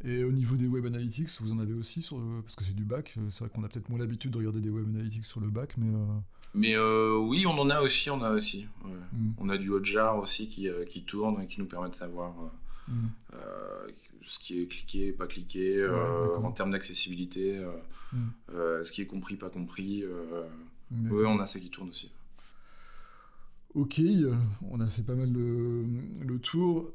Et au niveau des web analytics, vous en avez aussi sur le... Parce que c'est du bac, euh, c'est vrai qu'on a peut-être moins l'habitude de regarder des web analytics sur le bac, mais... euh, Mais euh, oui, on en a aussi, on a aussi. ouais. mm, On a du Hotjar aussi qui, qui tourne et qui nous permet de savoir mm, euh, ce qui est cliqué, pas cliqué, en termes d'accessibilité, mm, ce qui est compris, pas compris. oui, on a ça qui tourne aussi. Ok, on a fait pas mal le, le tour.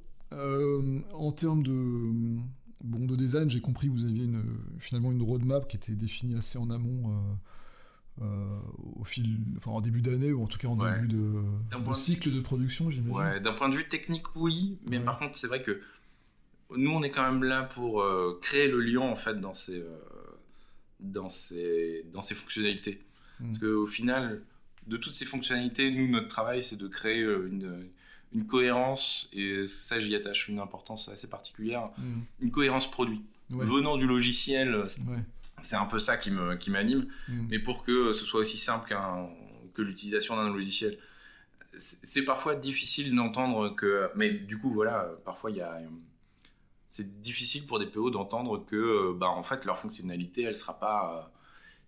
En termes de, bon, de design, j'ai compris que vous aviez une, finalement une roadmap qui était définie assez en amont euh, euh, au fil, enfin, en début d'année ou en tout cas en Ouais. début de, cycle de production, j'imagine. Ouais, d'un point de vue technique, oui, mais Ouais. par contre, c'est vrai que nous, on est quand même là pour euh, créer le lien en fait dans ces, euh, dans ces, dans ces fonctionnalités. Mm. Parce qu'au final, de toutes ces fonctionnalités, nous, notre travail, c'est de créer une, une cohérence, et ça, j'y attache une importance assez particulière, Mm. une cohérence produit. Ouais. Venant du logiciel, Ouais. c'est un peu ça qui me- qui m'anime. Mm. Mais pour que ce soit aussi simple qu'un- que l'utilisation d'un logiciel, c'est parfois difficile d'entendre que. Mais du coup, voilà, parfois il y a. C'est difficile pour des PO d'entendre que, bah, en fait, leur fonctionnalité, elle sera pas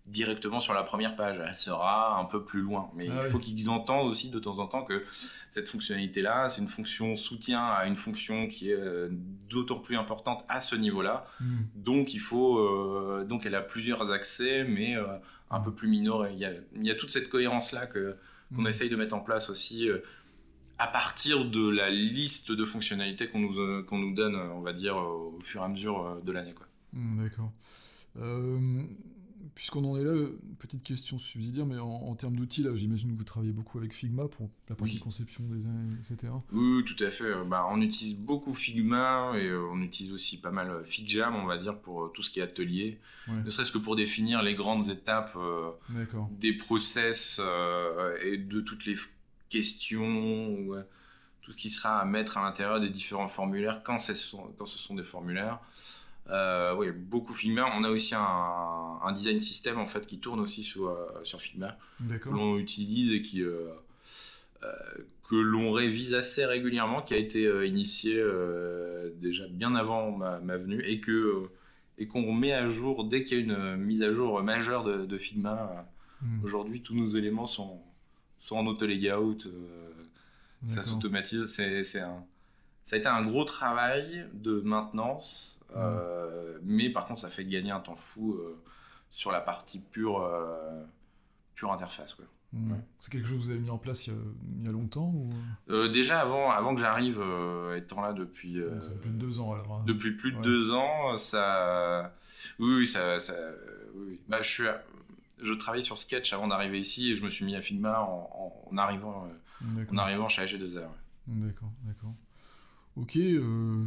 directement sur la première page, elle sera un peu plus loin. Mais Ah il faut qu'ils entendent aussi de temps en temps que cette fonctionnalité-là, c'est une fonction soutien à une fonction qui est euh, d'autant plus importante à ce niveau-là. Mm. Donc il faut, euh, donc elle a plusieurs accès, mais euh, un peu plus minorés. Il y a, il y a toute cette cohérence là que qu'on Mm. essaye de mettre en place aussi euh, à partir de la liste de fonctionnalités qu'on nous qu'on nous donne, on va dire au fur et à mesure de l'année quoi. Hmm, D'accord. Puisqu'on en est là, petite question subsidiaire, mais en, en termes d'outils, là, j'imagine que vous travaillez beaucoup avec Figma pour la partie Oui. conception, design, etc. Oui, tout à fait. Bah, on utilise beaucoup Figma et euh, on utilise aussi pas mal euh, FigJam, on va dire, pour euh, tout ce qui est atelier. Ouais. Ne serait-ce que pour définir les grandes étapes euh, des process euh, et de toutes les questions, ou, tout ce qui sera à mettre à l'intérieur des différents formulaires quand, ce sont, quand ce sont des formulaires. Euh, oui, beaucoup Figma. On a aussi un, un design system en fait qui tourne aussi sur, euh, sur Figma que l'on utilise et qui euh, euh, que l'on révise assez régulièrement, qui a été initié déjà bien avant ma, ma venue et que et qu'on met à jour dès qu'il y a une mise à jour majeure de, de Figma. Hmm, Aujourd'hui, tous nos éléments sont, sont en auto-layout, euh, ça s'automatise. C'est un, ça a été un gros travail de maintenance, euh, mais par contre, ça fait gagner un temps fou euh, sur la partie pure, euh, pure interface. Quoi. Ouais. C'est quelque chose que vous avez mis en place il y a, il y a longtemps ou... Euh, déjà, avant, avant que j'arrive, euh, étant là depuis, euh, Ça fait plus de deux ans alors. hein. depuis plus de Ouais. deux ans, ça. Oui, oui, ça. ça- oui, oui. Bah, je, suis à- je travaillais sur Sketch avant d'arriver ici et je me suis mis à Figma en, en- en arrivant, en arrivant chez AG2R. ouais. D'accord, d'accord. Ok, euh,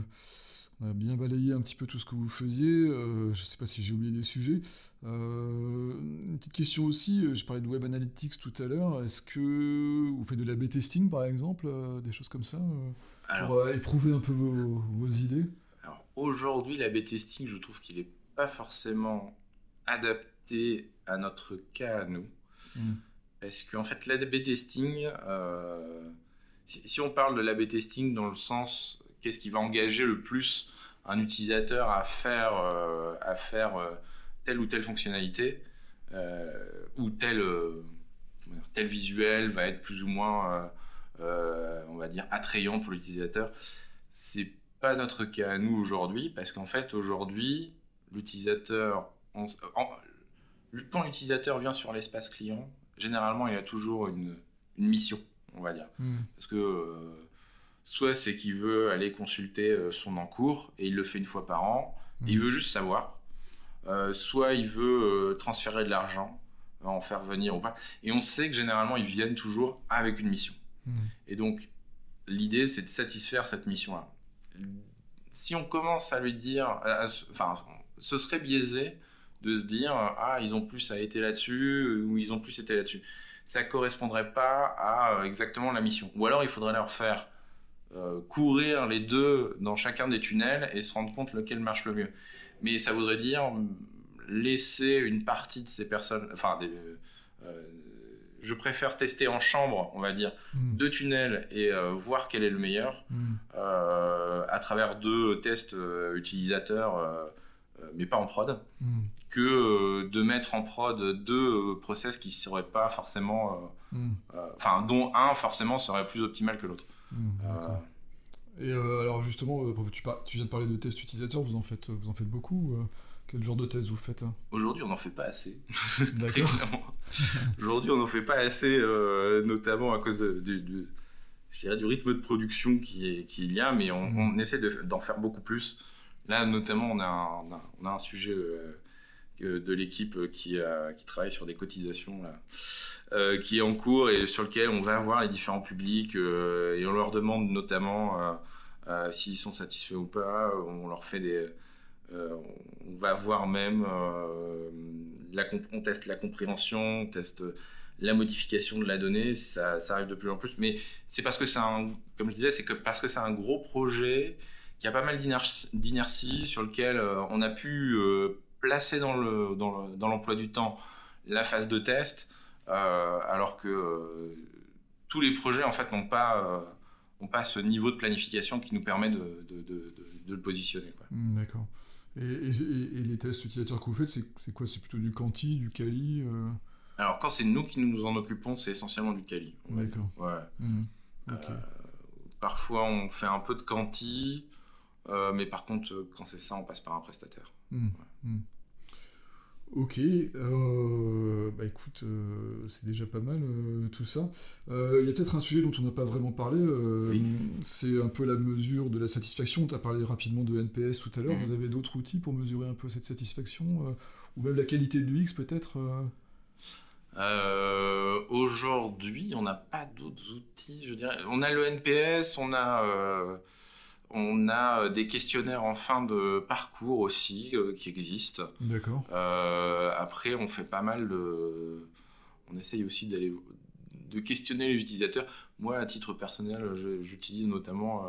on a bien balayé un petit peu tout ce que vous faisiez. euh, je ne sais pas si j'ai oublié des sujets. Euh, une petite question aussi, je parlais de Web Analytics tout à l'heure. Est-ce que vous faites de l'A-B testing par exemple, des choses comme ça, Alors, pour éprouver un peu vos, vos idées? Alors, aujourd'hui, l'A-B testing, je trouve qu'il n'est pas forcément adapté à notre cas à nous. Mm. Parce qu'en fait, l'A-B testing, euh, si, on parle de l'A-B testing dans le sens, qu'est-ce qui va engager le plus un utilisateur à faire, euh, euh, telle ou telle fonctionnalité, euh, ou tel, tel visuel va être plus ou moins, on va dire, attrayant pour l'utilisateur, c'est pas notre cas à nous aujourd'hui, parce qu'en fait, aujourd'hui, l'utilisateur, on- en- quand l'utilisateur vient sur l'espace client, généralement, il a toujours une mission, on va dire. Mm. Parce que euh, soit c'est qu'il veut aller consulter euh, son encours, et il le fait une fois par an, et il Mhm. veut juste savoir. Euh, soit il veut transférer de l'argent, en faire venir ou pas. Et on sait que généralement, ils viennent toujours avec une mission. Et donc, l'idée, c'est de satisfaire cette mission-là. Si on commence à lui dire, enfin, ce serait biaisé de se dire, ah, ils ont plus été là-dessus ou ils ont plus été là-dessus. Ça correspondrait pas à exactement la mission. Ou alors, il faudrait leur faire euh, courir les deux dans chacun des tunnels et se rendre compte lequel marche le mieux. Mais ça voudrait dire laisser une partie de ces personnes, enfin, euh, je préfère tester en chambre, on va dire, hmm. deux tunnels et euh, voir quel est le meilleur hmm. à travers deux tests utilisateurs, mais pas en prod, hmm. Que de mettre en prod deux process qui seraient pas forcément, enfin, dont un forcément serait plus optimal que l'autre. Hmm, euh, et euh, alors justement, euh, tu, viens de parler de tests utilisateurs, vous en faites, vous en faites beaucoup. Quel genre de tests vous faites hein? Aujourd'hui, on n'en fait pas assez. Aujourd'hui, on n'en fait pas assez, notamment à cause du, du rythme de production qui, qui y a, mais on, hmm. on essaie d'en faire beaucoup plus. Là, notamment, on a un, on a, un sujet de l'équipe euh, qui, travaille sur des cotisations euh, qui est en cours et sur lequel on va voir les différents publics euh, et on leur demande notamment s'ils sont satisfaits ou pas. On leur fait des, on va voir même, on teste la compréhension, on teste la modification de la donnée, ça, ça arrive de plus en plus. Mais c'est parce que c'est un, comme je disais, c'est que parce que c'est un gros projet qui a pas mal d'inertie, sur lequel on a pu placer dans le dans l'emploi du temps la phase de test, euh, alors que euh, tous les projets en fait n'ont pas euh, pas ce niveau de planification qui nous permet de, de, de, de le positionner. Hmm, d'accord. Et, et, les tests utilisateurs que vous faites, c'est quoi? C'est plutôt du Quanti, du Kali Alors quand c'est nous qui nous en occupons, c'est essentiellement du Kali. D'accord. Ouais. Hmm, parfois on fait un peu de Quanti, mais par contre quand c'est ça, on passe par un prestataire. Hmm, Ok, euh, bah écoute, euh, c'est déjà pas mal euh, tout ça. Il y a peut-être un sujet dont on n'a pas vraiment parlé, c'est un peu la mesure de la satisfaction. Tu as parlé rapidement de NPS tout à l'heure, mhm. vous avez d'autres outils pour mesurer un peu cette satisfaction, ou même la qualité de l'UX peut-être Aujourd'hui, on n'a pas d'autres outils, je dirais. On a le NPS, on a on a euh, des questionnaires en fin de parcours aussi euh, qui existent. D'accord. Euh, après, on fait pas mal de. On essaye aussi d'aller de questionner les utilisateurs. Moi, à titre personnel, j'utilise notamment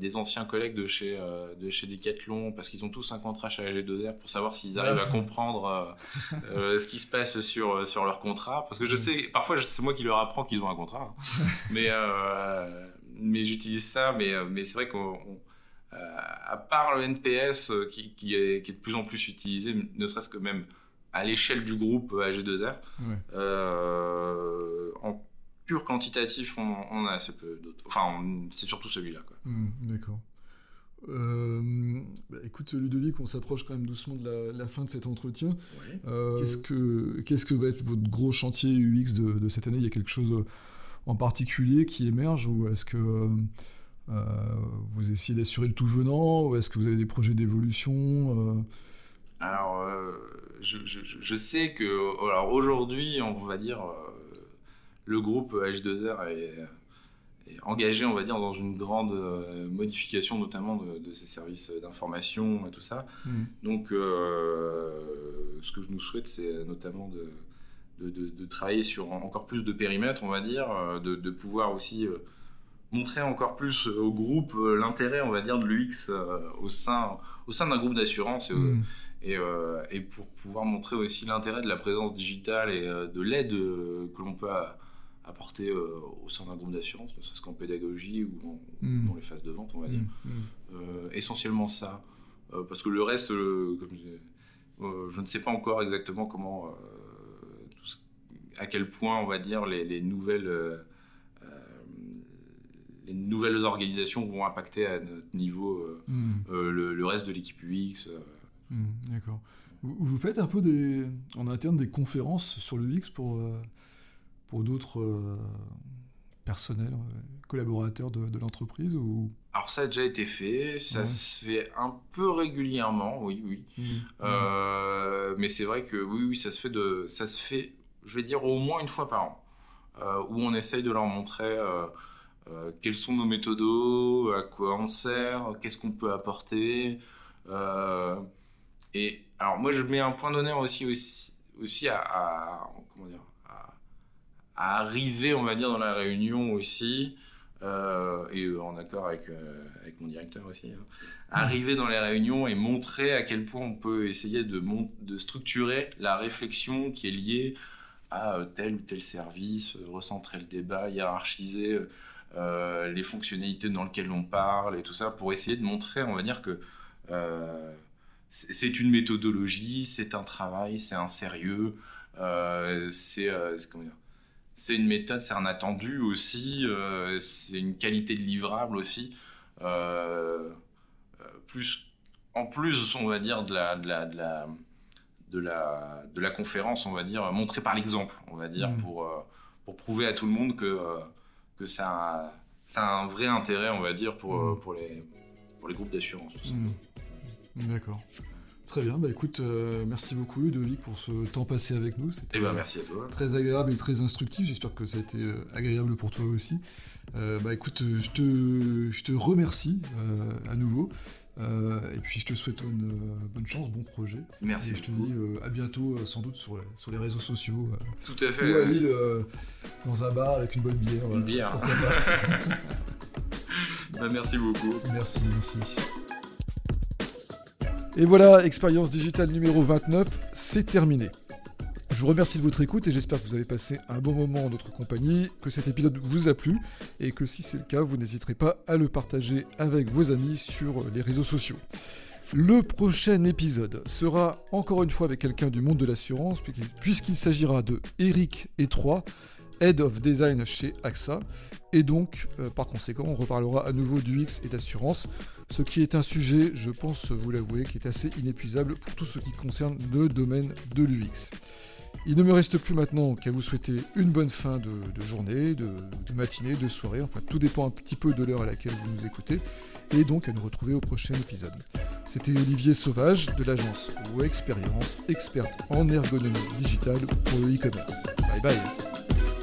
des anciens collègues de chez, de chez Decathlon parce qu'ils ont tous un contrat chez AG2R pour savoir s'ils arrivent à comprendre ce qui se passe sur, sur leur contrat. Parce que je sais, parfois c'est moi qui leur apprends qu'ils ont un contrat. Hein. mais mais j'utilise ça, mais, euh, mais c'est vrai qu'à euh, part le NPS euh, qui, qui, est, qui, est, de plus en plus utilisé, ne serait-ce que même à l'échelle du groupe AG2R, en pur quantitatif, on, a assez peu d'autres. Enfin, c'est surtout celui-là. Mmh, d'accord. bah, écoute, Ludovic, on s'approche quand même doucement de la, fin de cet entretien. qu'est-ce, que, qu'est-ce que va être votre gros chantier UX de, de cette année? Il y a quelque chose en particulier qui émerge ou est-ce que euh, vous essayez d'assurer le tout venant ou est-ce que vous avez des projets d'évolution euh? Alors, euh, je, sais que alors aujourd'hui, on va dire, le groupe H2R est, engagé, on va dire, dans une grande modification, notamment de, ses services d'information et tout ça. Mmh. Donc, ce que je nous souhaite, c'est notamment de de, travailler sur encore plus de périmètres, on va dire, euh, de, pouvoir aussi euh, montrer encore plus au groupe euh, l'intérêt, on va dire, de l'UX au sein, au sein d'un groupe d'assurance mm. et, et, pour pouvoir montrer aussi l'intérêt de la présence digitale et de l'aide que l'on peut apporter au sein d'un groupe d'assurance, ne serait-ce qu'en pédagogie ou mm. dans les phases de vente, on va dire. Mm. essentiellement ça. parce que le reste, comme je, je, ne sais pas encore exactement comment à quel point, on va dire, les, nouvelles, euh, euh, les nouvelles organisations vont impacter à notre niveau euh, hmm. le, reste de l'équipe UX. Hmm, d'accord. Vous, faites un peu des, en interne des conférences sur le UX pour, pour d'autres personnels, collaborateurs de, l'entreprise ou... Alors ça a déjà été fait, ça se fait un peu régulièrement, oui, oui. Hmm. mais c'est vrai que oui, oui, ça se fait de, ça se fait je vais dire au moins une fois par an. où on essaye de leur montrer quels sont nos méthodos, à quoi on sert, qu'est-ce qu'on peut apporter. et alors moi je mets un point d'honneur aussi, aussi, aussi à, comment dire, à, arriver, on va dire, dans la réunion aussi. et en accord avec, avec mon directeur aussi, hein, arriver dans les réunions et montrer à quel point on peut essayer de, de structurer la réflexion qui est liée à euh, tel ou tel service, euh, recentrer le débat, hiérarchiser euh, les fonctionnalités dans lesquelles on parle et tout ça, pour essayer de montrer, on va dire que c'est une méthodologie, c'est un travail, c'est un sérieux, c'est une méthode, c'est un attendu aussi, c'est une qualité de livrable aussi. plus, en plus, on va dire, de la de la, de la conférence, on va dire, montrée par l'exemple, on va dire, mm. pour, euh, pour prouver à tout le monde que, euh, que ça, a, ça a un vrai intérêt, on va dire, pour, mm. pour, les, pour les groupes d'assurance. Mm. D'accord. Très bien, bah écoute, euh, merci beaucoup Ludovic pour ce temps passé avec nous. C'était eh ben, merci à toi. Très agréable et très instructif. J'espère que ça a été agréable pour toi aussi. bah écoute, je te, je te remercie à nouveau. Euh, et puis je te souhaite une euh, bonne chance, bon projet. Merci. Et je te dis euh, à bientôt, sans doute sur, sur les réseaux sociaux. Tout à fait. Ou à Lille, dans un bar avec une bonne bière. Une bière. bah, merci beaucoup. Merci, merci. Et voilà, expérience digitale numéro 29, c'est terminé. Je vous remercie de votre écoute et j'espère que vous avez passé un bon moment en notre compagnie, que cet épisode vous a plu et que si c'est le cas, vous n'hésiterez pas à le partager avec vos amis sur les réseaux sociaux. Le prochain épisode sera encore une fois avec quelqu'un du monde de l'assurance, puisqu'il s'agira de Eric Etroy, Head of Design chez AXA, et donc euh, par conséquent on reparlera à nouveau du et d'assurance, ce qui est un sujet, je pense vous l'avouer, qui est assez inépuisable pour tout ce qui concerne le domaine de l'UX. Il ne me reste plus maintenant qu'à vous souhaiter une bonne fin de, journée, de, matinée, de soirée, enfin tout dépend un petit peu de l'heure à laquelle vous nous écoutez, et donc à nous retrouver au prochain épisode. C'était Olivier Sauvage de l'agence Expérience, experte en ergonomie digitale pour le e-commerce. Bye bye